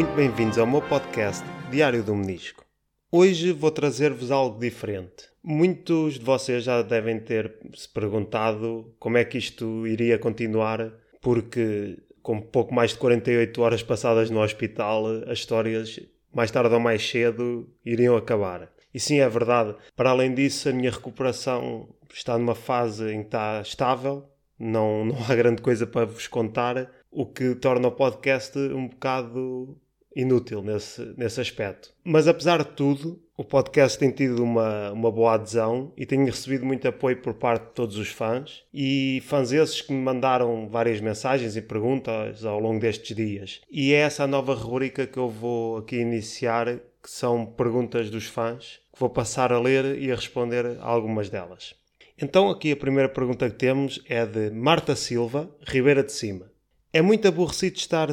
muito bem-vindos ao meu podcast Diário do Menisco. Hoje vou trazer-vos algo diferente. Muitos de vocês já devem ter se perguntado como é que isto iria continuar, porque com pouco mais de 48 horas passadas no hospital, as histórias, mais tarde ou mais cedo, iriam acabar. E sim, é verdade. Para além disso, a minha recuperação está numa fase em que está estável, não, não há grande coisa para vos contar, o que torna o podcast um bocado inútil nesse, nesse aspecto. Mas apesar de tudo, o podcast tem tido uma, uma boa adesão e tenho recebido muito apoio por parte de todos os fãs e fãs esses que me mandaram várias mensagens e perguntas ao longo destes dias. E é essa a nova rubrica que eu vou aqui iniciar, que são perguntas dos fãs, que vou passar a ler e a responder a algumas delas. Então aqui a primeira pergunta que temos é de Marta Silva, Ribeira de Cima. É muito aborrecido estar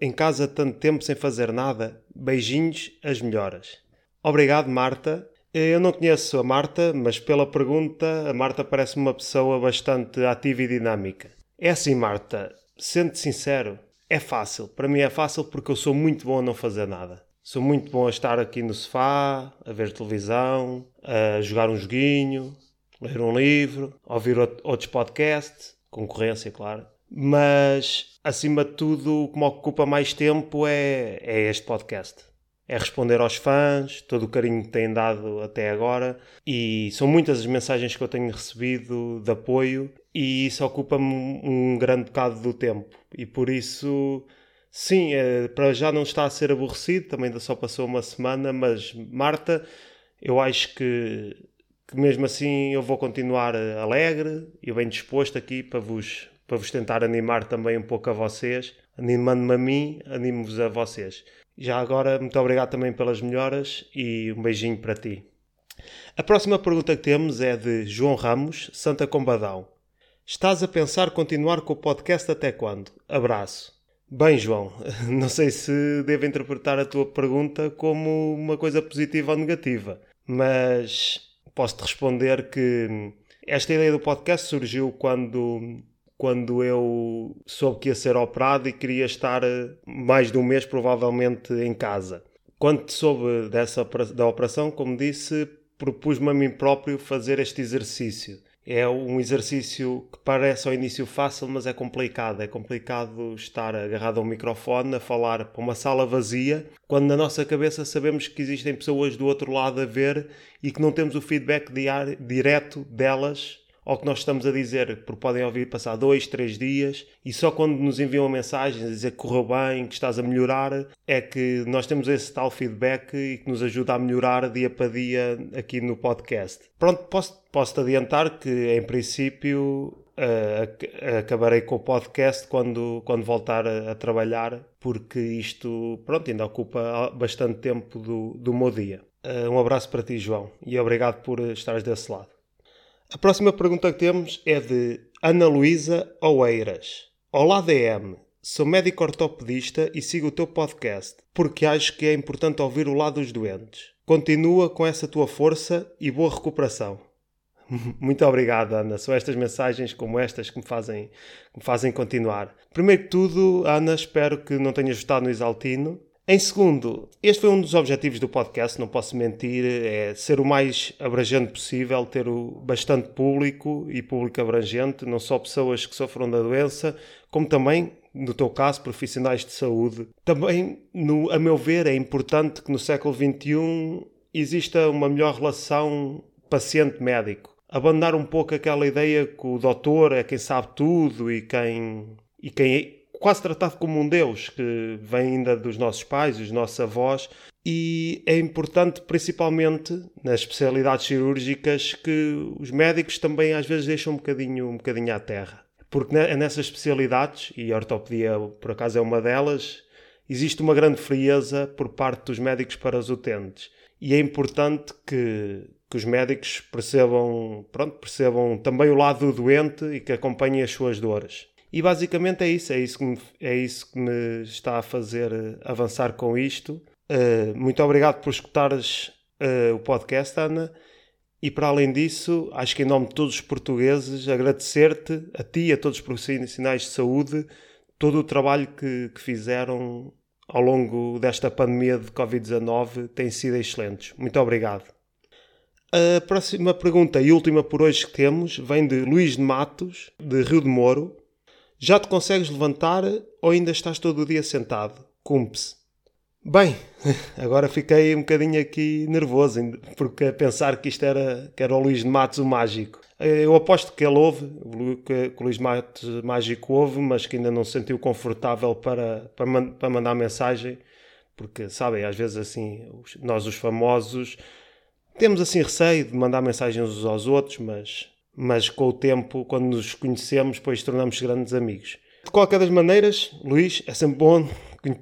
em casa tanto tempo sem fazer nada. Beijinhos, as melhoras. Obrigado, Marta. Eu não conheço a Marta, mas pela pergunta, a Marta parece uma pessoa bastante ativa e dinâmica. É assim, Marta, sendo sincero, é fácil. Para mim é fácil porque eu sou muito bom a não fazer nada. Sou muito bom a estar aqui no sofá, a ver televisão, a jogar um joguinho, ler um livro, ouvir outros podcasts, concorrência, claro. Mas, acima de tudo, o que me ocupa mais tempo é, é este podcast. É responder aos fãs, todo o carinho que têm dado até agora. E são muitas as mensagens que eu tenho recebido de apoio, e isso ocupa-me um grande bocado do tempo. E por isso, sim, é, para já não está a ser aborrecido, também ainda só passou uma semana, mas Marta, eu acho que que mesmo assim eu vou continuar alegre e bem disposto aqui para vos para vos tentar animar também um pouco a vocês. Animando-me a mim, animo-vos a vocês. Já agora, muito obrigado também pelas melhoras e um beijinho para ti. A próxima pergunta que temos é de João Ramos, Santa Combadão. Estás a pensar continuar com o podcast até quando? Abraço. Bem, João, não sei se devo interpretar a tua pergunta como uma coisa positiva ou negativa, mas posso-te responder que esta ideia do podcast surgiu quando quando eu soube que ia ser operado e queria estar eh, mais de um mês provavelmente em casa. Quando soube dessa da operação, como disse, propus-me a mim próprio fazer este exercício. É um exercício que parece ao início fácil, mas é complicado. É complicado estar agarrado a um microfone a falar para uma sala vazia, quando na nossa cabeça sabemos que existem pessoas do outro lado a ver e que não temos o feedback diário, direto delas ao que nós estamos a dizer, porque podem ouvir passar dois, três dias e só quando nos enviam mensagens a dizer que correu bem, que estás a melhorar, é que nós temos esse tal feedback e que nos ajuda a melhorar dia para dia aqui no podcast. Pronto, posso, posso-te adiantar que em princípio Uh, acabarei com o podcast quando, quando voltar a, a, trabalhar, porque isto, pronto, ainda ocupa bastante tempo do, do meu dia. Uh, um abraço para ti, João, e obrigado por estares desse lado. A próxima pergunta que temos é de Ana Luísa Oeiras. Olá DM, sou médico ortopedista e sigo o teu podcast porque acho que é importante ouvir o lado dos doentes. Continua com essa tua força e boa recuperação. Muito obrigado, Ana. São estas mensagens como estas que me fazem, que me fazem continuar. Primeiro que tudo, Ana, espero que não tenhas votado no Exaltino em segundo, este foi um dos objetivos do podcast, não posso mentir, é ser o mais abrangente possível, ter o bastante público e público abrangente, não só pessoas que sofram da doença, como também, no teu caso, profissionais de saúde. Também, no, a meu ver, é importante que no século XXI exista uma melhor relação paciente-médico. Abandonar um pouco aquela ideia que o doutor é quem sabe tudo e quem, e quem quase tratado como um Deus que vem ainda dos nossos pais, dos nossos avós, e é importante, principalmente nas especialidades cirúrgicas, que os médicos também às vezes deixam um bocadinho, um bocadinho à terra. Porque nessas especialidades, e a ortopedia por acaso é uma delas, existe uma grande frieza por parte dos médicos para os utentes. E é importante que, que os médicos percebam, pronto, percebam também o lado do doente e que acompanhem as suas dores. E basicamente é isso, é isso que me, é isso que me está a fazer eh, avançar com isto. Uh, muito obrigado por escutares uh, o podcast, Ana. E para além disso, acho que em nome de todos os portugueses, agradecer-te, a ti e a todos os profissionais de saúde, todo o trabalho que, que fizeram ao longo desta pandemia de Covid-19 têm sido excelentes. Muito obrigado. A próxima pergunta e última por hoje que temos vem de Luís de Matos, de Rio de Moro. Já te consegues levantar ou ainda estás todo o dia sentado? Cumpe-se. Bem, agora fiquei um bocadinho aqui nervoso, porque a pensar que isto era, que era o Luís de Matos o mágico. Eu aposto que ele ouve, que, o Luís Matos mágico ouve, mas que ainda não se sentiu confortável para, para, para mandar mensagem, porque, sabem, às vezes assim, nós os famosos temos assim receio de mandar mensagens uns aos outros, mas, mas com o tempo, quando nos conhecemos, depois tornamos grandes amigos. De qualquer das maneiras, Luís, é sempre bom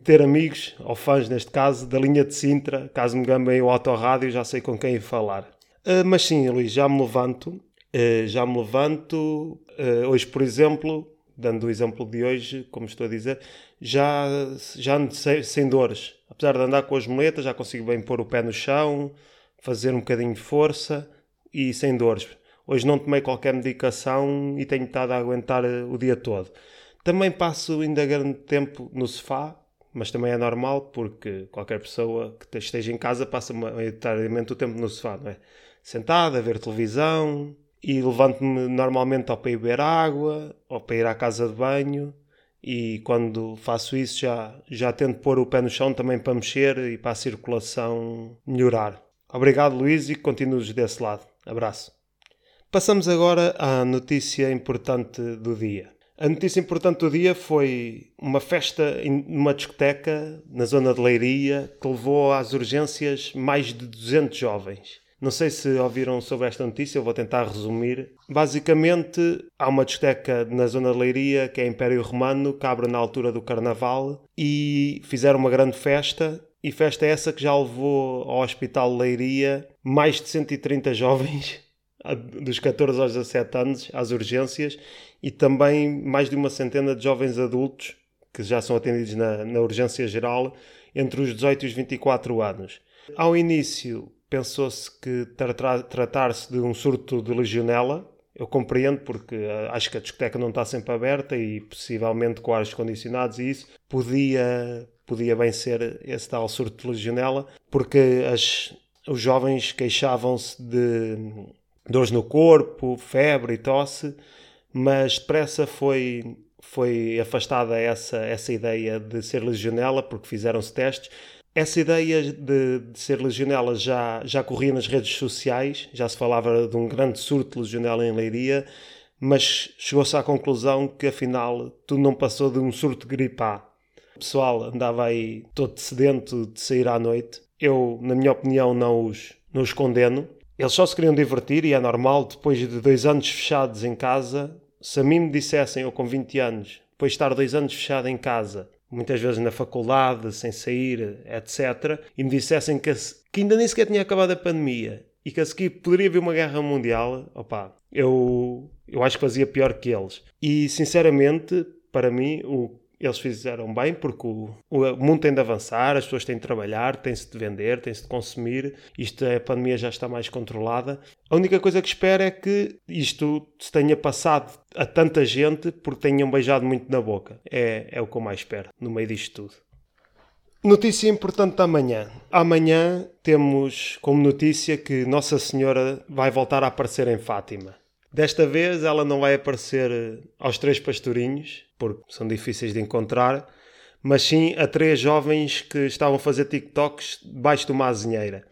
ter amigos, ou fãs neste caso, da linha de Sintra. Caso me gambem o autorrádio, já sei com quem falar. Uh, mas sim, Luís, já me levanto. Uh, já me levanto. Uh, hoje, por exemplo, dando o exemplo de hoje, como estou a dizer, já, já ando sem, sem dores. Apesar de andar com as moletas, já consigo bem pôr o pé no chão, fazer um bocadinho de força e sem dores. Hoje não tomei qualquer medicação e tenho estado a aguentar eh, o dia todo. Também passo ainda grande tempo no sofá, mas também é normal porque qualquer pessoa que esteja em casa passa maioritariamente o tempo no sofá, não é? Sentado a ver televisão e levanto-me normalmente ao para ir beber água ou para ir à casa de banho e quando faço isso já, já tento pôr o pé no chão também para mexer e para a circulação melhorar. Obrigado, Luís, e continues desse lado. Abraço. Passamos agora à notícia importante do dia. A notícia importante do dia foi uma festa numa discoteca na zona de Leiria que levou às urgências mais de 200 jovens. Não sei se ouviram sobre esta notícia, eu vou tentar resumir. Basicamente, há uma discoteca na zona de Leiria, que é Império Romano, que abre na altura do Carnaval, e fizeram uma grande festa e festa essa que já levou ao Hospital Leiria mais de 130 jovens, dos 14 aos 17 anos, às urgências, e também mais de uma centena de jovens adultos que já são atendidos na, na urgência geral entre os 18 e os 24 anos. Ao início, pensou-se que tra tratar-se de um surto de legionela. Eu compreendo porque uh, acho que a discoteca não está sempre aberta e possivelmente com ares condicionados e isso podia podia bem ser esse tal surto de legionela, porque as, os jovens queixavam-se de dores no corpo, febre e tosse, mas depressa foi, foi afastada essa, essa ideia de ser legionela, porque fizeram-se testes. Essa ideia de, de, ser legionela já, já corria nas redes sociais, já se falava de um grande surto de legionela em Leiria, mas chegou-se à conclusão que afinal tudo não passou de um surto de gripe A o pessoal andava aí todo sedento de sair à noite. Eu, na minha opinião, não os, não os condeno. Eles só se queriam divertir e é normal, depois de dois anos fechados em casa, se a mim me dissessem, eu com 20 anos, depois de estar dois anos fechado em casa, muitas vezes na faculdade, sem sair, etc., e me dissessem que, que ainda nem sequer tinha acabado a pandemia e que a seguir poderia vir uma guerra mundial, opá, eu, eu acho que fazia pior que eles. E, sinceramente, para mim, o eles fizeram bem porque o, o mundo tem de avançar, as pessoas têm de trabalhar, têm-se de vender, têm-se de consumir. Isto, a pandemia já está mais controlada. A única coisa que espero é que isto se tenha passado a tanta gente porque tenham beijado muito na boca. É, é o que eu mais espero no meio disto tudo. Notícia importante da manhã. Amanhã temos como notícia que Nossa Senhora vai voltar a aparecer em Fátima. Desta vez ela não vai aparecer eh, aos três pastorinhos, porque são difíceis de encontrar, mas sim a três jovens que estavam a fazer TikToks debaixo de uma azinheira.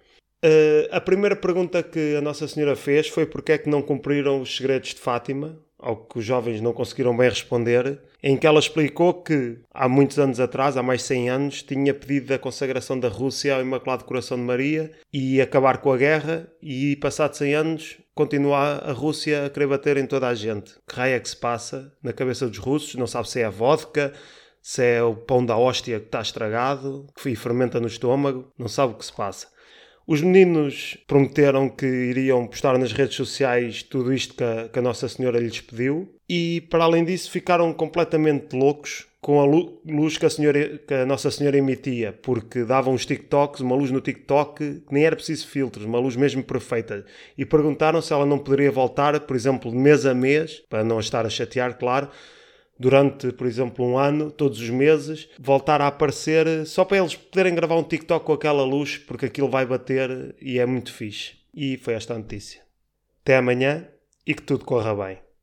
Uh, a primeira pergunta que a Nossa Senhora fez foi porque é que não cumpriram os segredos de Fátima, ao que os jovens não conseguiram bem responder, em que ela explicou que há muitos anos atrás, há mais de 100 anos, tinha pedido a consagração da Rússia ao Imaculado Coração de Maria e acabar com a guerra e, passados 100 anos, continua a Rússia a querer bater em toda a gente. Que raio é que se passa na cabeça dos russos? Não sabe se é a vodka, se é o pão da hóstia que está estragado, que fermenta no estômago, não sabe o que se passa. Os meninos prometeram que iriam postar nas redes sociais tudo isto que a, que a Nossa Senhora lhes pediu e, para além disso, ficaram completamente loucos com a luz que a, senhora, que a Nossa Senhora emitia, porque davam uns TikToks, uma luz no TikTok que nem era preciso filtros, uma luz mesmo perfeita. E perguntaram se ela não poderia voltar, por exemplo, de mês a mês, para não estar a chatear, claro, durante, por exemplo, um ano, todos os meses, voltar a aparecer só para eles poderem gravar um TikTok com aquela luz, porque aquilo vai bater e é muito fixe. E foi esta a notícia. Até amanhã e que tudo corra bem.